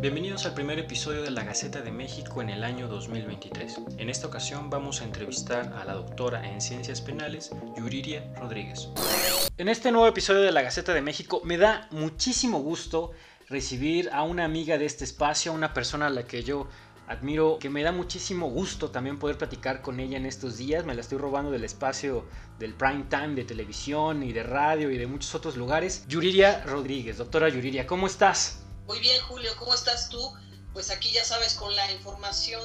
Bienvenidos al primer episodio de la Gaceta de México en el año 2023. En esta ocasión vamos a entrevistar a la doctora en Ciencias Penales, Yuriria Rodríguez. En este nuevo episodio de la Gaceta de México me da muchísimo gusto recibir a una amiga de este espacio, una persona a la que yo admiro, que me da muchísimo gusto también poder platicar con ella en estos días. Me la estoy robando del espacio del prime time de televisión y de radio y de muchos otros lugares. Yuriria Rodríguez, doctora Yuriria, ¿cómo estás? Muy bien, Julio, ¿cómo estás tú? Pues aquí ya sabes, con la información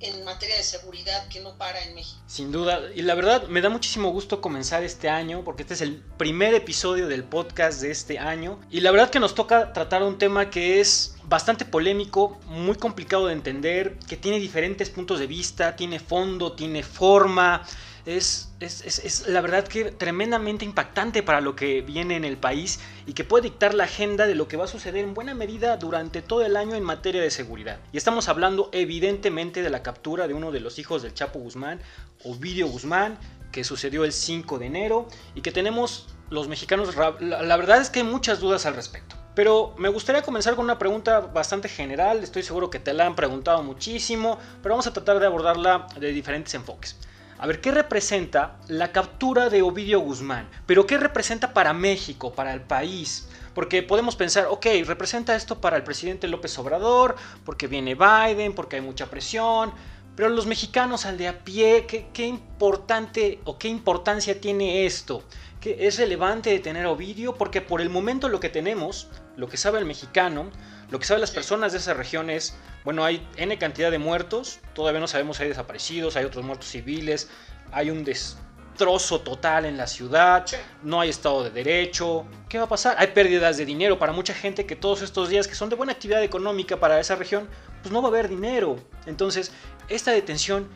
en materia de seguridad que no para en México. Sin duda, y la verdad me da muchísimo gusto comenzar este año porque este es el primer episodio del podcast de este año y la verdad que nos toca tratar un tema que es bastante polémico, muy complicado de entender, que tiene diferentes puntos de vista, tiene fondo, tiene forma, es, es, la verdad que tremendamente impactante para lo que viene en el país y que puede dictar la agenda de lo que va a suceder en buena medida durante todo el año en materia de seguridad. Y estamos hablando evidentemente de la captura de uno de los hijos del Chapo Guzmán, Ovidio Guzmán, que sucedió el 5 de enero y que tenemos los mexicanos, la verdad es que hay muchas dudas al respecto. Pero me gustaría comenzar con una pregunta bastante general, estoy seguro que te la han preguntado muchísimo, pero vamos a tratar de abordarla de diferentes enfoques. A ver, ¿qué representa la captura de Ovidio Guzmán? Pero ¿qué representa para México, para el país? Porque podemos pensar, ok, representa esto para el presidente López Obrador, porque viene Biden, porque hay mucha presión, pero los mexicanos al de a pie, ¿qué, importante o qué importancia tiene esto? ¿Qué es relevante tener a Ovidio? Porque por el momento lo que tenemos, lo que sabe el mexicano, lo que saben las personas de esa región es, bueno, hay N cantidad de muertos, todavía no sabemos si hay desaparecidos, hay otros muertos civiles, hay un destrozo total en la ciudad, no hay Estado de Derecho, ¿qué va a pasar? Hay pérdidas de dinero para mucha gente que todos estos días que son de buena actividad económica para esa región, pues no va a haber dinero. Entonces, esta detención,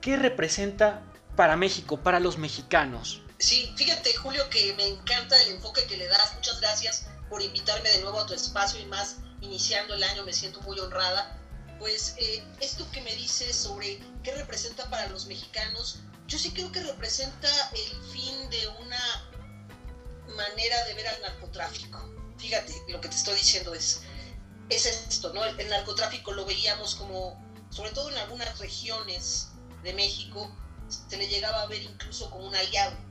¿qué representa para México, para los mexicanos? Sí, fíjate Julio que me encanta el enfoque que le das, muchas gracias por invitarme de nuevo a tu espacio y más iniciando el año, me siento muy honrada. Pues eh, esto que me dices sobre qué representa para los mexicanos, yo sí creo que representa el fin de una manera de ver al narcotráfico. Fíjate, lo que te estoy diciendo es, es esto, ¿no? El, narcotráfico lo veíamos como, sobre todo en algunas regiones de México, se le llegaba a ver incluso como un aliado,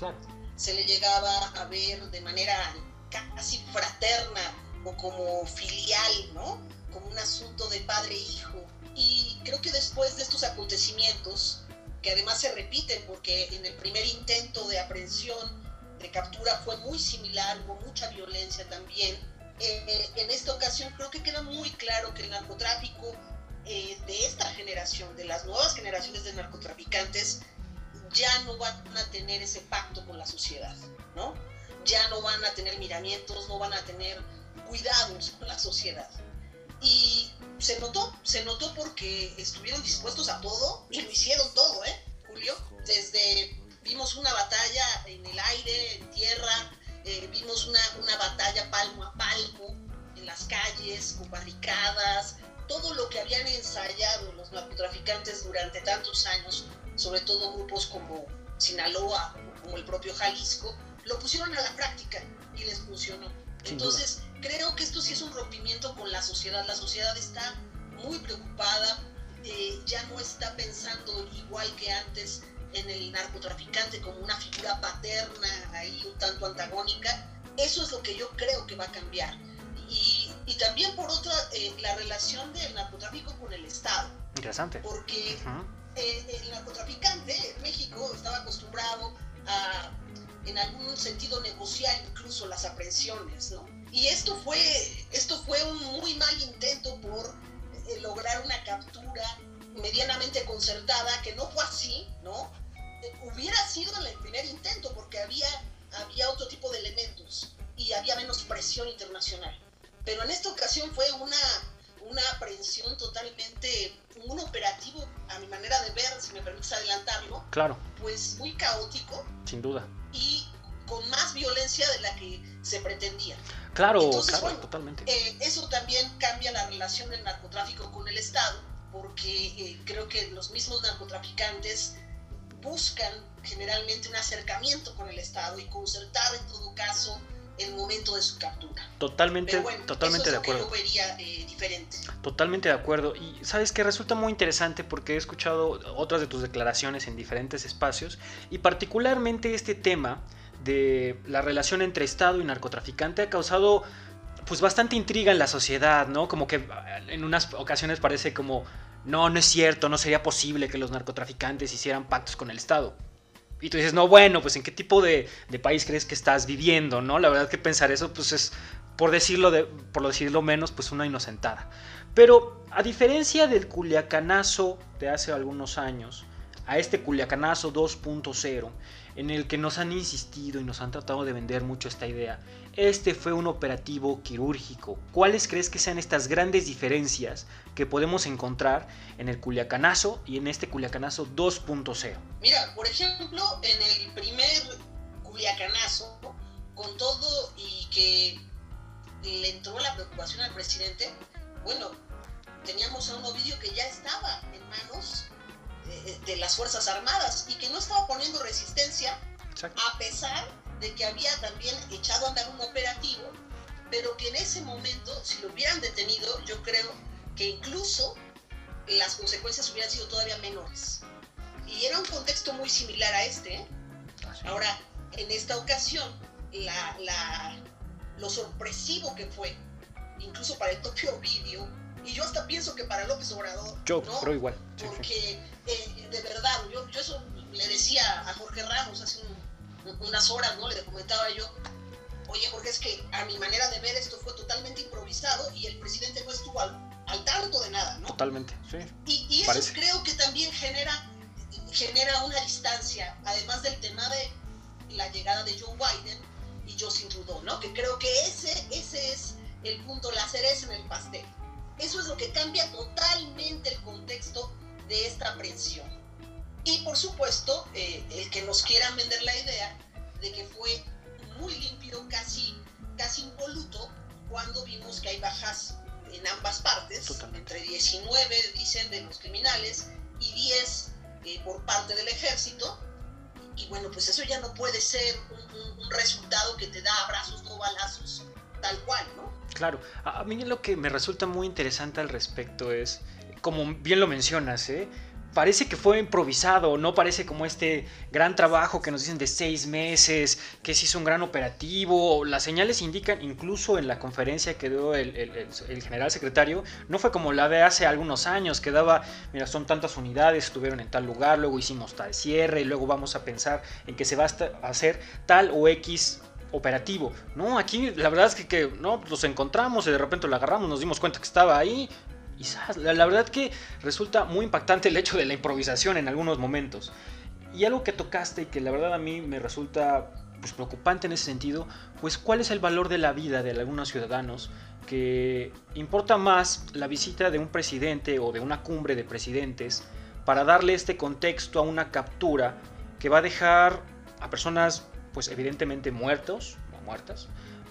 ¿no? Se le llegaba a ver de manera casi fraterna o como filial, ¿no? Como un asunto de padre e hijo. Y creo que después de estos acontecimientos, que además se repiten porque en el primer intento de aprehensión, de captura, fue muy similar, hubo mucha violencia también. Eh, en esta ocasión creo que queda muy claro que el narcotráfico eh, de esta generación, de las nuevas generaciones de narcotraficantes, ya no van a tener ese pacto con la sociedad, ¿no? Ya no van a tener miramientos, no van a tener cuidados con la sociedad. Y se notó, se notó porque estuvieron dispuestos a todo y lo hicieron todo, ¿eh, Julio? Desde vimos una batalla en el aire, en tierra, eh, vimos una, una batalla palmo a palmo en las calles, con barricadas, todo lo que habían ensayado los narcotraficantes durante tantos años, sobre todo grupos como Sinaloa, como el propio Jalisco, lo pusieron a la práctica y les funcionó. Entonces, creo que esto sí es un rompimiento con la sociedad. La sociedad está muy preocupada, eh, ya no está pensando igual que antes en el narcotraficante como una figura paterna, ahí un tanto antagónica. Eso es lo que yo creo que va a cambiar. Y, también por otra, eh, la relación del narcotráfico con el Estado. Interesante. Porque el narcotraficante en México estaba acostumbrado a en algún sentido negociar incluso las aprehensiones, ¿no? Y esto fue, esto fue un muy mal intento por eh, lograr una captura medianamente concertada, que no fue así, ¿no? Eh, hubiera sido en el primer intento porque había, había otro tipo de elementos y había menos presión internacional. Pero en esta ocasión fue una, una aprehensión totalmente, un operativo, a mi manera de ver, si me permites adelantarlo. Claro. Pues muy caótico. Sin duda y con más violencia de la que se pretendía. Claro, claro, totalmente. Eh, eso también cambia la relación del narcotráfico con el Estado, porque eh, creo que los mismos narcotraficantes buscan generalmente un acercamiento con el Estado y concertar en todo caso el momento de su captura. Totalmente, totalmente de acuerdo. yo vería eh, diferente. Totalmente de acuerdo. Y sabes que resulta muy interesante porque he escuchado otras de tus declaraciones en diferentes espacios y particularmente este tema de la relación entre Estado y narcotraficante ha causado pues bastante intriga en la sociedad, ¿no? Como que en unas ocasiones parece como, no, no es cierto, no sería posible que los narcotraficantes hicieran pactos con el Estado. Y tú dices, no, bueno, pues en qué tipo de, país crees que estás viviendo, ¿no? La verdad que pensar eso, pues es, por decirlo, de, por decirlo menos, pues una inocentada. Pero a diferencia del culiacanazo de hace algunos años, a este culiacanazo 2.0, en el que nos han insistido y nos han tratado de vender mucho esta idea, este fue un operativo quirúrgico. ¿Cuáles crees que sean estas grandes diferencias que podemos encontrar en el Culiacanazo y en este Culiacanazo 2.0? Mira, por ejemplo, en el primer Culiacanazo, con todo y que le entró la preocupación al presidente, bueno, teníamos a un Ovidio que ya estaba en manos de, las Fuerzas Armadas y que no estaba poniendo resistencia a pesar de que había también echado a andar un operativo, pero que en ese momento, si lo hubieran detenido, yo creo que incluso las consecuencias hubieran sido todavía menores. Y era un contexto muy similar a este. ¿eh? Ahora, en esta ocasión, la, lo sorpresivo que fue, incluso para el propio vídeo, y yo hasta pienso que para López Obrador. Yo, pero igual. porque eh, de verdad, yo, yo eso le decía a Jorge Ramos hace un, unas horas, ¿no? Le comentaba yo, oye Jorge, es que a mi manera de ver esto fue totalmente improvisado y el presidente no estuvo al, tanto de nada, ¿no? Totalmente, sí. Y, eso creo que también genera, genera una distancia, además del tema de la llegada de Joe Biden y Justin Trudeau, ¿no? Que creo que ese, ese es el punto, la cereza en el pastel. Eso es lo que cambia totalmente el contexto de esta aprehensión. Y por supuesto, eh, el que nos quieran vender la idea de que fue muy limpio, casi, casi impoluto, cuando vimos que hay bajas en ambas partes, entre 19 dicen de los criminales y 10 eh, por parte del ejército. Y, bueno, pues eso ya no puede ser un, un, resultado que te da abrazos, no balazos, tal cual, ¿no? Claro, a, a mí lo que me resulta muy interesante al respecto es, como bien lo mencionas, ¿eh? Parece que fue improvisado, no parece como este gran trabajo que nos dicen de seis meses, que se hizo un gran operativo. Las señales indican, incluso en la conferencia que dio el, general secretario, no fue como la de hace algunos años, que daba, mira, son tantas unidades, estuvieron en tal lugar, luego hicimos tal cierre, y luego vamos a pensar en que se va a hacer tal o X operativo. No, aquí la verdad es que, que no, los encontramos y de repente lo agarramos, nos dimos cuenta que estaba ahí, la, verdad que resulta muy impactante el hecho de la improvisación en algunos momentos. Y algo que tocaste y que la verdad a mí me resulta pues, preocupante en ese sentido, pues cuál es el valor de la vida de algunos ciudadanos que importa más la visita de un presidente o de una cumbre de presidentes para darle este contexto a una captura que va a dejar a personas pues evidentemente muertos o muertas,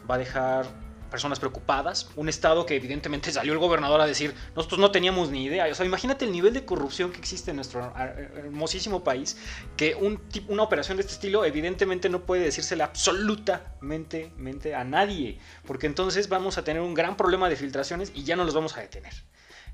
va a dejar personas preocupadas, un estado que evidentemente salió el gobernador a decir, nosotros no teníamos ni idea, o sea, imagínate el nivel de corrupción que existe en nuestro hermosísimo país, que un, una operación de este estilo evidentemente no puede decírsela absolutamente a nadie, porque entonces vamos a tener un gran problema de filtraciones y ya no los vamos a detener.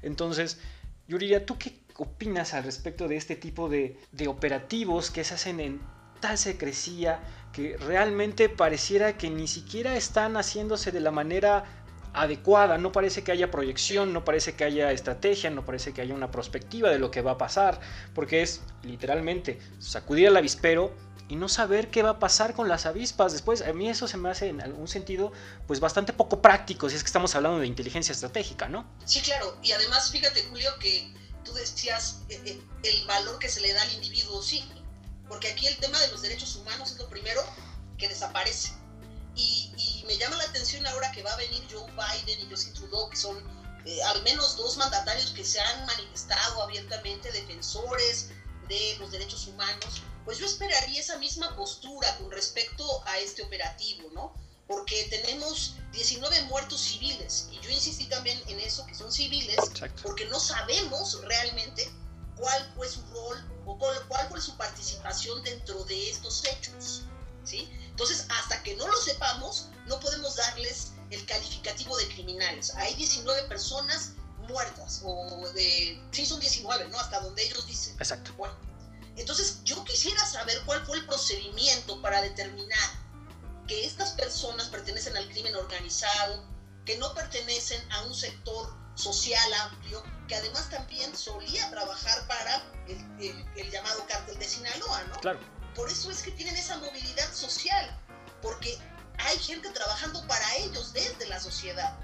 Entonces, Yuriria, ¿tú qué opinas al respecto de este tipo de operativos que se hacen en tal secrecía que realmente pareciera que ni siquiera están haciéndose de la manera adecuada, no parece que haya proyección, no parece que haya estrategia, no parece que haya una perspectiva de lo que va a pasar, porque es literalmente sacudir al avispero y no saber qué va a pasar con las avispas después. A mí eso se me hace en algún sentido pues bastante poco práctico si es que estamos hablando de inteligencia estratégica, ¿no? Sí, claro, y además fíjate Julio que tú decías eh, eh, el valor que se le da al individuo, sí, porque aquí el tema de los derechos humanos es lo primero que desaparece. Y, me llama la atención ahora que va a venir Joe Biden y Justin Trudeau, que son eh, al menos dos mandatarios que se han manifestado abiertamente defensores de los derechos humanos, pues yo esperaría esa misma postura con respecto a este operativo, ¿no? Porque tenemos 19 muertos civiles, y yo insistí también en eso, que son civiles, porque no sabemos realmente cuál fue su rol o cuál fue su participación dentro de estos hechos. ¿sí? Entonces, hasta que no lo sepamos, no podemos darles el calificativo de criminales. Hay 19 personas muertas, o de, sí son 19, ¿no? Hasta donde ellos dicen. Exacto. Bueno, entonces yo quisiera saber cuál fue el procedimiento para determinar que estas personas pertenecen al crimen organizado, que no pertenecen a un sector social amplio, que además también solía trabajar para el, llamado cártel de Sinaloa, ¿no? Claro. Por eso es que tienen esa movilidad social, porque hay gente trabajando para ellos desde la sociedad.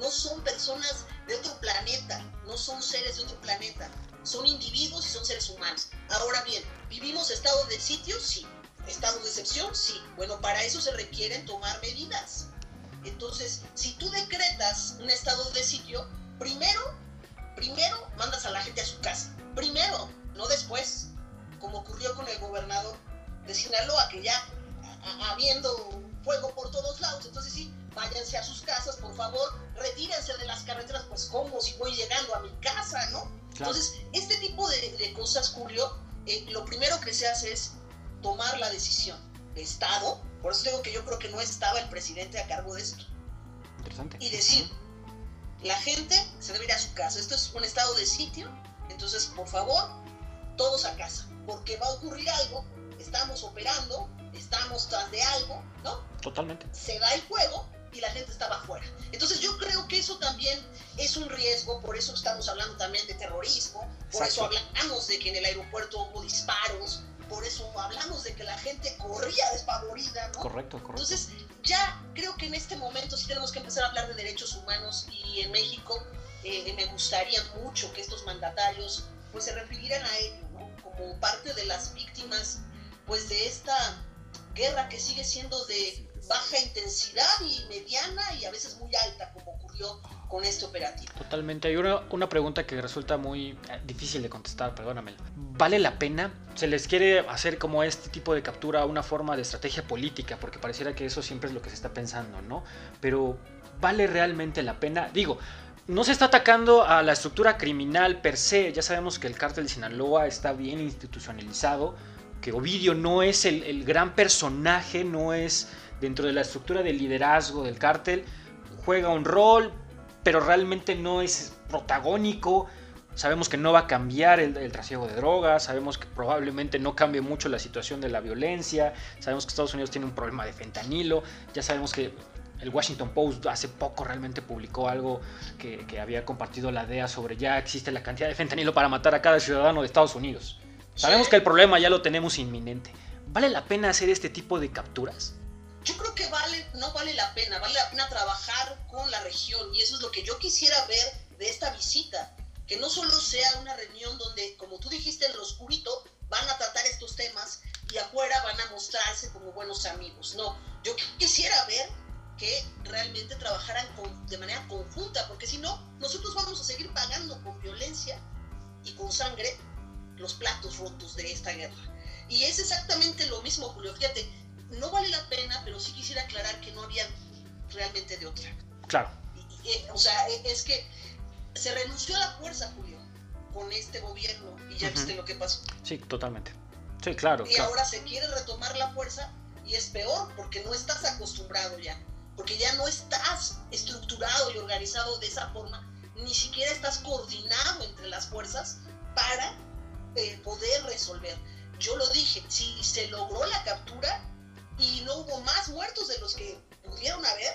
No son personas de otro planeta, no son seres de otro planeta, son individuos y son seres humanos. Ahora bien, ¿vivimos estado de sitio? Sí. ¿Estado de excepción? Sí. Bueno, para eso se requieren tomar medidas. Entonces, si tú decretas un estado de sitio, primero, primero mandas a la gente a su casa. Primero, no después, como ocurrió con el gobernador de Sinaloa, que ya habiendo fuego por todos lados, entonces sí, váyanse a sus casas, por favor, retírense de las carreteras, pues como si voy llegando a mi casa, ¿no? Entonces, este tipo de, cosas, Julio, eh, lo primero que se hace es tomar la decisión de Estado, por eso digo que yo creo que no estaba el presidente a cargo de esto. Interesante. Y decir, la gente se debe ir a su casa, esto es un estado de sitio, entonces, por favor, todos a casa, porque va a ocurrir algo, estamos operando, estamos tras de algo, ¿no? Totalmente. Se da el juego y la gente estaba afuera. Entonces yo creo que eso también es un riesgo, por eso estamos hablando también de terrorismo, por eso hablamos de que en el aeropuerto hubo disparos, por eso hablamos de que la gente corría despavorida, ¿no? Correcto, correcto. Entonces ya creo que en este momento sí tenemos que empezar a hablar de derechos humanos y en México eh, me gustaría mucho que estos mandatarios pues se refirieran a ello. Como parte de las víctimas pues de esta guerra que sigue siendo de baja intensidad y mediana y a veces muy alta, como ocurrió con este operativo. Totalmente. Hay una, una pregunta que resulta muy eh, difícil de contestar, perdóname. ¿Vale la pena? ¿Se les quiere hacer como este tipo de captura una forma de estrategia política? Porque pareciera que eso siempre es lo que se está pensando, ¿no? Pero ¿vale realmente la pena? Digo, no se está atacando a la estructura criminal per se. Ya sabemos que el cártel de Sinaloa está bien institucionalizado, que Ovidio no es el, el gran personaje, no es dentro de la estructura del liderazgo del cártel, juega un rol, pero realmente no es protagónico. Sabemos que no va a cambiar el, trasiego de drogas, sabemos que probablemente no cambie mucho la situación de la violencia, sabemos que Estados Unidos tiene un problema de fentanilo, ya sabemos que el Washington Post hace poco realmente publicó algo que, que, había compartido la DEA sobre ya existe la cantidad de fentanilo para matar a cada ciudadano de Estados Unidos. Sabemos que el problema ya lo tenemos inminente. ¿Vale la pena hacer este tipo de capturas? Yo creo que vale, no vale la pena, vale la pena trabajar con la región y eso es lo que yo quisiera ver de esta visita, que no solo sea una reunión donde, como tú dijiste, en lo oscurito van a tratar estos temas y afuera van a mostrarse como buenos amigos, no, yo quisiera ver que realmente trabajaran de manera conjunta, porque si no, nosotros vamos a seguir pagando con violencia y con sangre los platos rotos de esta guerra. Y es exactamente lo mismo, Julio. Fíjate, no vale la pena, pero sí quisiera aclarar que no había realmente de otra. Claro. o sea, e, es que se renunció a la fuerza, Julio, con este gobierno y ya viste lo que pasó. Sí, totalmente. Sí, claro. Y ahora se quiere retomar la fuerza y es peor porque no estás acostumbrado ya, porque ya no estás estructurado y organizado de esa forma, ni siquiera estás coordinado entre las fuerzas para eh, poder resolver. Yo lo dije, si se logró la captura, y no hubo más muertos de los que pudieron haber,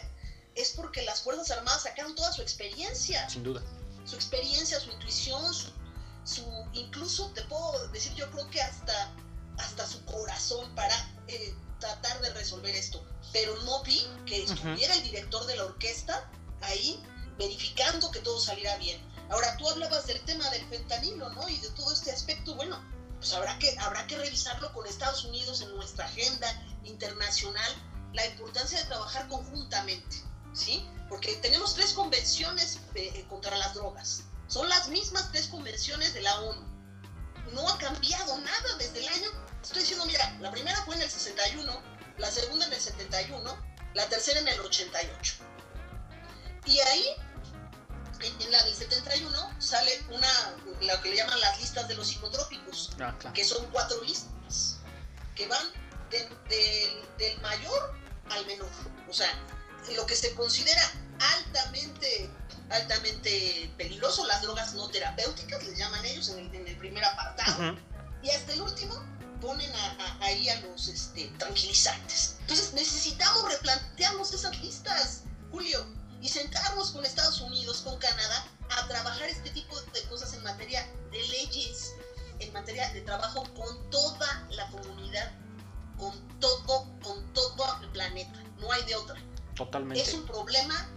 es porque las Fuerzas Armadas sacaron toda su experiencia. Sin duda. Su experiencia, su intuición, su, incluso te puedo decir, yo creo que hasta, hasta su corazón para eh, tratar de resolver esto. Pero no vi que estuviera el director de la orquesta ahí verificando que todo saliera bien. Ahora, tú hablabas del tema del fentanilo, ¿no? Y de todo este aspecto, bueno, pues habrá que, habrá que revisarlo con Estados Unidos en nuestra agenda internacional, la importancia de trabajar conjuntamente, ¿sí? Porque tenemos tres convenciones eh, contra las drogas. Son las mismas tres convenciones de la ONU. No ha cambiado nada desde el año. Estoy diciendo, mira, la primera fue en el 61, la segunda en el 71, la tercera en el 88. Y ahí en la del 71 sale una, lo que le llaman las listas de los psicotrópicos, ah, que son cuatro listas, que van del mayor al menor. O sea, lo que se considera altamente, altamente peligroso, las drogas no terapéuticas, les llaman ellos en el, primer apartado. Y hasta el último ponen ahí a los este, tranquilizantes. Entonces necesitamos replantearnos esas listas, Julio, y sentarnos con Estados Unidos, con Canadá, a trabajar este tipo de cosas en materia de leyes, en materia de trabajo con toda la comunidad, con todo, con todo el planeta. No hay de otra. Totalmente. Es un problema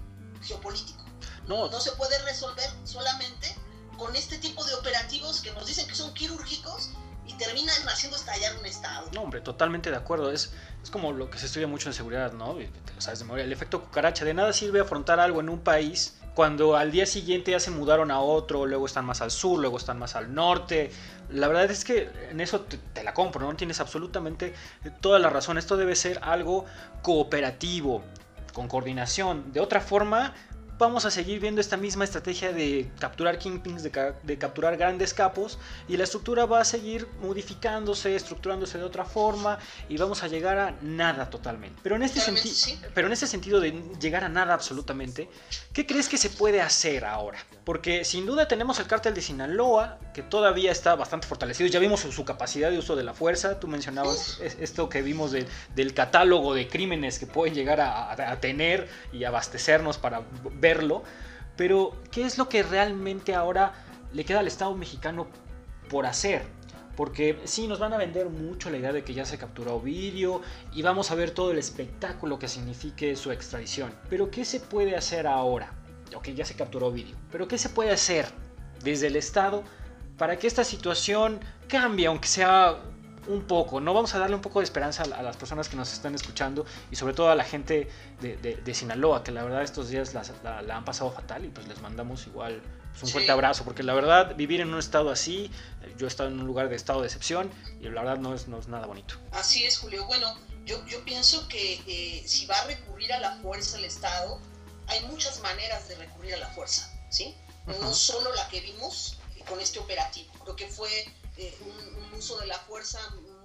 geopolítico. No, no se puede resolver solamente con este tipo de operativos que nos dicen que son quirúrgicos y terminan haciendo estallar un Estado. No, hombre, totalmente de acuerdo. Es, es como lo que se estudia mucho en seguridad, ¿no? de memoria. El efecto cucaracha. De nada sirve afrontar algo en un país cuando al día siguiente ya se mudaron a otro, luego están más al sur, luego están más al norte. La verdad es que en eso te, la compro, ¿no? Tienes absolutamente toda la razón. Esto debe ser algo cooperativo, con coordinación. De otra forma, vamos a seguir viendo esta misma estrategia de capturar kingpins, de, capturar grandes capos, y la estructura va a seguir modificándose, estructurándose de otra forma, y vamos a llegar a nada totalmente. Pero en este, pero en este sentido de llegar a nada absolutamente, ¿qué crees que se puede hacer ahora? Porque sin duda tenemos el cártel de Sinaloa, que todavía está bastante fortalecido, ya vimos su, capacidad de uso de la fuerza, tú mencionabas esto que vimos del catálogo de crímenes que pueden llegar a, a tener y abastecernos para ver pero ¿qué es lo que realmente ahora le queda al Estado mexicano por hacer? Porque sí, nos van a vender mucho la idea de que ya se capturó Ovidio y vamos a ver todo el espectáculo que signifique su extradición. Pero ¿qué se puede hacer ahora? Ok, ya se capturó Ovidio. Pero ¿qué se puede hacer desde el Estado para que esta situación cambie, aunque sea un poco, ¿no? Vamos a darle un poco de esperanza a, las personas que nos están escuchando y sobre todo a la gente de, Sinaloa, que la verdad estos días la, han pasado fatal y pues les mandamos igual pues, un fuerte abrazo, porque la verdad vivir en un estado así, yo he estado en un lugar de estado de excepción y la verdad no es, no es nada bonito. Así es, Julio. Bueno, yo, yo pienso que eh, si va a recurrir a la fuerza el Estado, hay muchas maneras de recurrir a la fuerza, ¿sí? No solo la que vimos con este operativo. Creo que fue eh, un, uso de la fuerza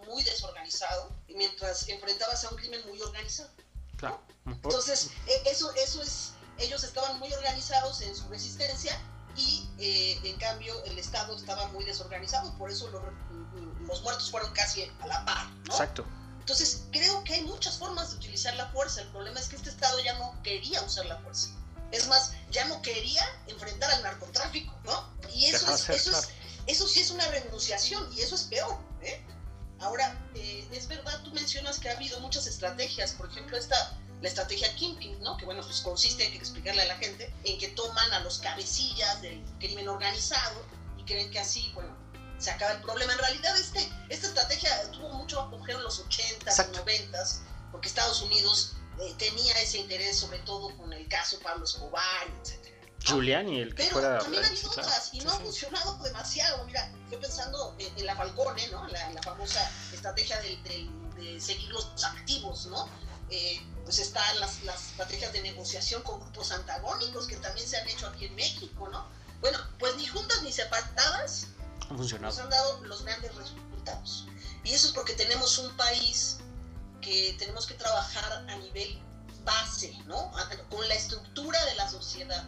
muy desorganizado, mientras enfrentabas a un crimen muy organizado. Claro. Entonces, e, eso, eso es, ellos estaban muy organizados en su resistencia y eh, en cambio el Estado estaba muy desorganizado, por eso los, los muertos fueron casi a la par. ¿no? Exacto. Entonces, creo que hay muchas formas de utilizar la fuerza. El problema es que este Estado ya no quería usar la fuerza. Es más, ya no quería enfrentar al narcotráfico, ¿no? Y eso, es, eso, es, eso sí es una renunciación y eso es peor. ¿eh? Ahora, eh, es verdad, tú mencionas que ha habido muchas estrategias, por ejemplo, esta, la estrategia Kimping, ¿no? que bueno, pues consiste, hay que explicarle a la gente, en que toman a los cabecillas del crimen organizado y creen que así, bueno, se acaba el problema. En realidad, este, esta estrategia tuvo mucho apogeo en los 80s y 90s, porque Estados Unidos eh, tenía ese interés, sobre todo con el caso Pablo Escobar, etc. Giuliani, el que Pero también ha habido otras y no ha funcionado demasiado. Mira, estoy pensando en, la Falcone, ¿no? La, la famosa estrategia de seguir los activos, ¿no? Eh, pues están las, las, estrategias de negociación con grupos antagónicos que también se han hecho aquí en México, ¿no? Bueno, pues ni juntas ni separadas han funcionado. nos han dado los grandes resultados. Y eso es porque tenemos un país que tenemos que trabajar a nivel base, ¿no? Con la estructura de la sociedad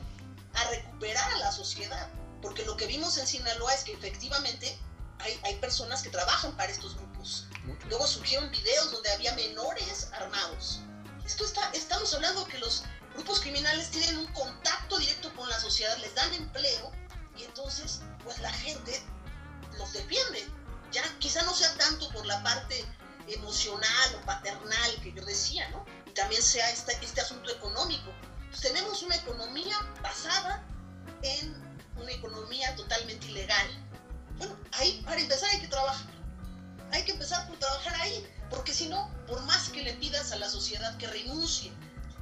a recuperar a la sociedad. Porque lo que vimos en Sinaloa es que efectivamente hay, hay personas que trabajan para estos grupos. Luego surgieron videos donde había menores armados. Esto está, estamos hablando que los grupos criminales tienen un contacto directo con la sociedad, les dan empleo y entonces pues la gente los defiende. Ya quizá no sea tanto por la parte emocional o paternal que yo decía, ¿no? Y también sea este, este asunto económico tenemos una economía basada en una economía totalmente ilegal. Bueno, ahí para empezar hay que trabajar. Hay que empezar por trabajar ahí, porque si no, por más que le pidas a la sociedad que renuncie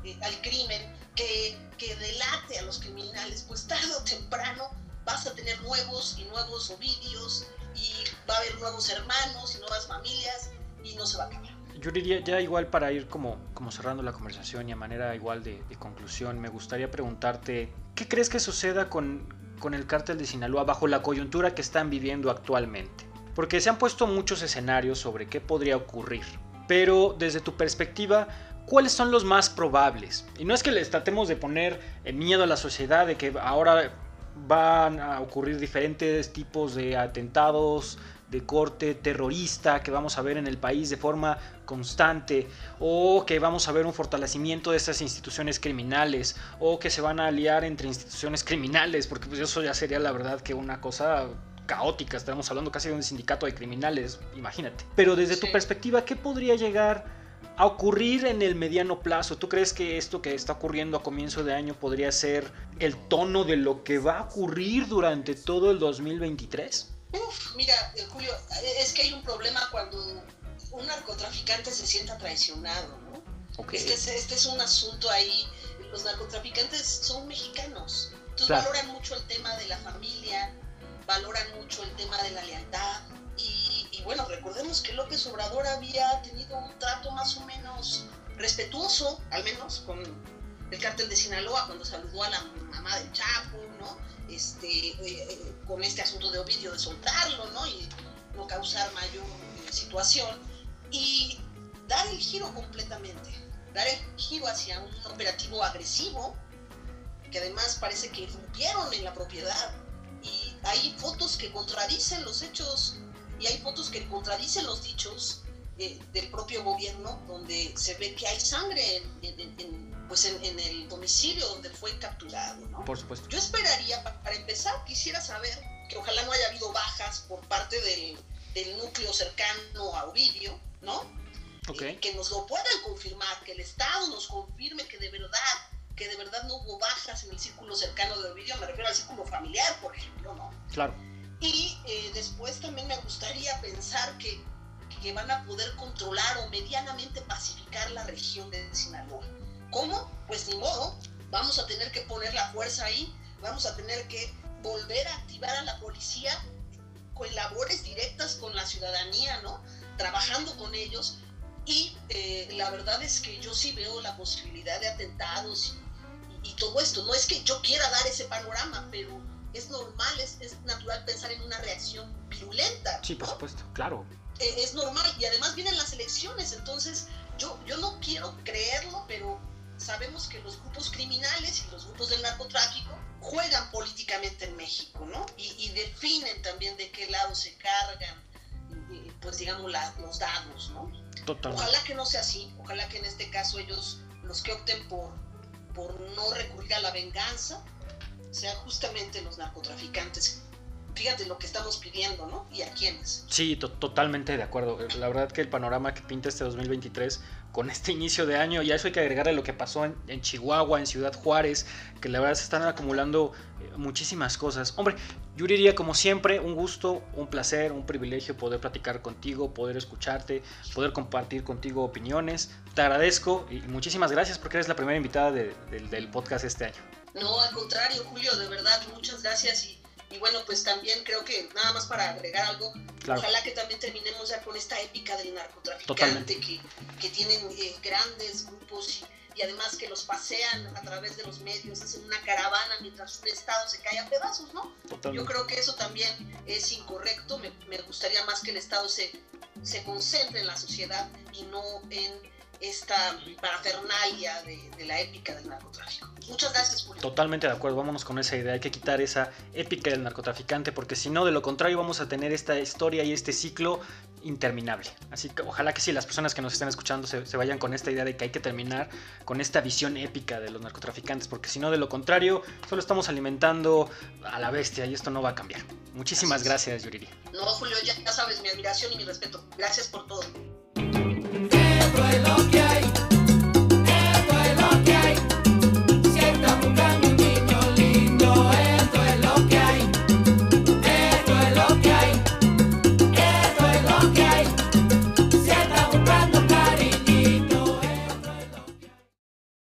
eh, al crimen, que, que delate a los criminales, pues tarde o temprano vas a tener nuevos y nuevos ovidios y va a haber nuevos hermanos y nuevas familias y no se va a acabar yo diría ya igual para ir como, como cerrando la conversación y a manera igual de, conclusión, me gustaría preguntarte, ¿qué crees que suceda con, con el cártel de Sinaloa bajo la coyuntura que están viviendo actualmente? Porque se han puesto muchos escenarios sobre qué podría ocurrir. Pero desde tu perspectiva, ¿cuáles son los más probables? Y no es que les tratemos de poner miedo a la sociedad de que ahora van a ocurrir diferentes tipos de atentados de corte terrorista que vamos a ver en el país de forma constante o que vamos a ver un fortalecimiento de estas instituciones criminales o que se van a aliar entre instituciones criminales porque pues eso ya sería la verdad que una cosa caótica, estamos hablando casi de un sindicato de criminales, imagínate. Pero desde tu perspectiva, ¿qué podría llegar a ocurrir en el mediano plazo? ¿Tú crees que esto que está ocurriendo a comienzo de año podría ser el tono de lo que va a ocurrir durante todo el 2023? Uf, mira, eh, Julio, eh, es que hay un problema cuando un narcotraficante se sienta traicionado, ¿no? Este, es, este es un asunto ahí. Los narcotraficantes son mexicanos, entonces valoran mucho el tema de la familia, valoran mucho el tema de la lealtad, y, bueno, recordemos que López Obrador había tenido un trato más o menos respetuoso, al menos, con el cártel de Sinaloa cuando saludó a la mamá del Chapo, ¿no? Este, eh, con este asunto de Ovidio de soltarlo, ¿no? Y no causar mayor eh, situación. Y dar el giro completamente, dar el giro hacia un operativo agresivo, que además parece que irrumpieron en la propiedad. Y hay fotos que contradicen los hechos y hay fotos que contradicen los dichos eh, del propio gobierno, donde se ve que hay sangre en, pues en, el domicilio donde fue capturado. ¿no? Por supuesto. Yo esperaría, para, empezar, quisiera saber que ojalá no haya habido bajas por parte del, del núcleo cercano a Ovidio, ¿no? Okay. que nos lo puedan confirmar, que el Estado nos confirme que de verdad, que de verdad no hubo bajas en el círculo cercano de Ovidio, me refiero al círculo familiar, por ejemplo, ¿no? Claro y eh, después también me gustaría pensar que, que, van a poder controlar o medianamente pacificar la región de Sinaloa. ¿Cómo? Pues ni modo, vamos a tener que poner la fuerza ahí, vamos a tener que volver a activar a la policía con labores directas con la ciudadanía, ¿no? Trabajando con ellos. Y eh, la verdad es que yo sí veo la posibilidad de atentados y, y todo esto. No es que yo quiera dar ese panorama, pero es normal, es, es natural pensar en una reacción virulenta. Sí, por supuesto, claro. Eh, es normal y además vienen las elecciones, entonces yo, yo no quiero creerlo, pero sabemos que los grupos criminales y los grupos del narcotráfico juegan políticamente en México, ¿no? Y, definen también de qué lado se cargan, pues digamos, los dados, ¿no? Totalmente. Ojalá que no sea así, ojalá que en este caso ellos, los que opten por, por no recurrir a la venganza, sean justamente los narcotraficantes. Fíjate lo que estamos pidiendo, ¿no? Y a quiénes. Sí, totalmente de acuerdo. La verdad que el panorama que pinta este 2023 con este inicio de año, y a eso hay que agregarle lo que pasó en, Chihuahua, en Ciudad Juárez, que la verdad se están acumulando eh, muchísimas cosas. Hombre, yo diría como siempre, un gusto, un placer, un privilegio poder platicar contigo, poder escucharte, poder compartir contigo opiniones. Te agradezco y muchísimas gracias porque eres la primera invitada del podcast este año. No, al contrario, Julio, de verdad, muchas gracias y, bueno, pues también creo que nada más para agregar algo, ojalá que también terminemos ya con esta épica del narcotraficante que, que, tienen eh, grandes grupos y, además que los pasean a través de los medios, hacen una caravana mientras un estado se cae a pedazos, ¿no? Yo creo que eso también es incorrecto, me, gustaría más que el estado se, se concentre en la sociedad y no en esta parafernalia de, de, la épica del narcotráfico. Muchas gracias, Julio. Totalmente de acuerdo, vámonos con esa idea, hay que quitar esa épica del narcotraficante porque si no, de lo contrario vamos a tener esta historia y este ciclo interminable. Así que ojalá que sí, las personas que nos están escuchando se, se vayan con esta idea de que hay que terminar con esta visión épica de los narcotraficantes porque si no, de lo contrario, solo estamos alimentando a la bestia y esto no va a cambiar. Muchísimas gracias, Yuriri. No, Julio, ya, ya sabes mi admiración y mi respeto. Gracias por todo.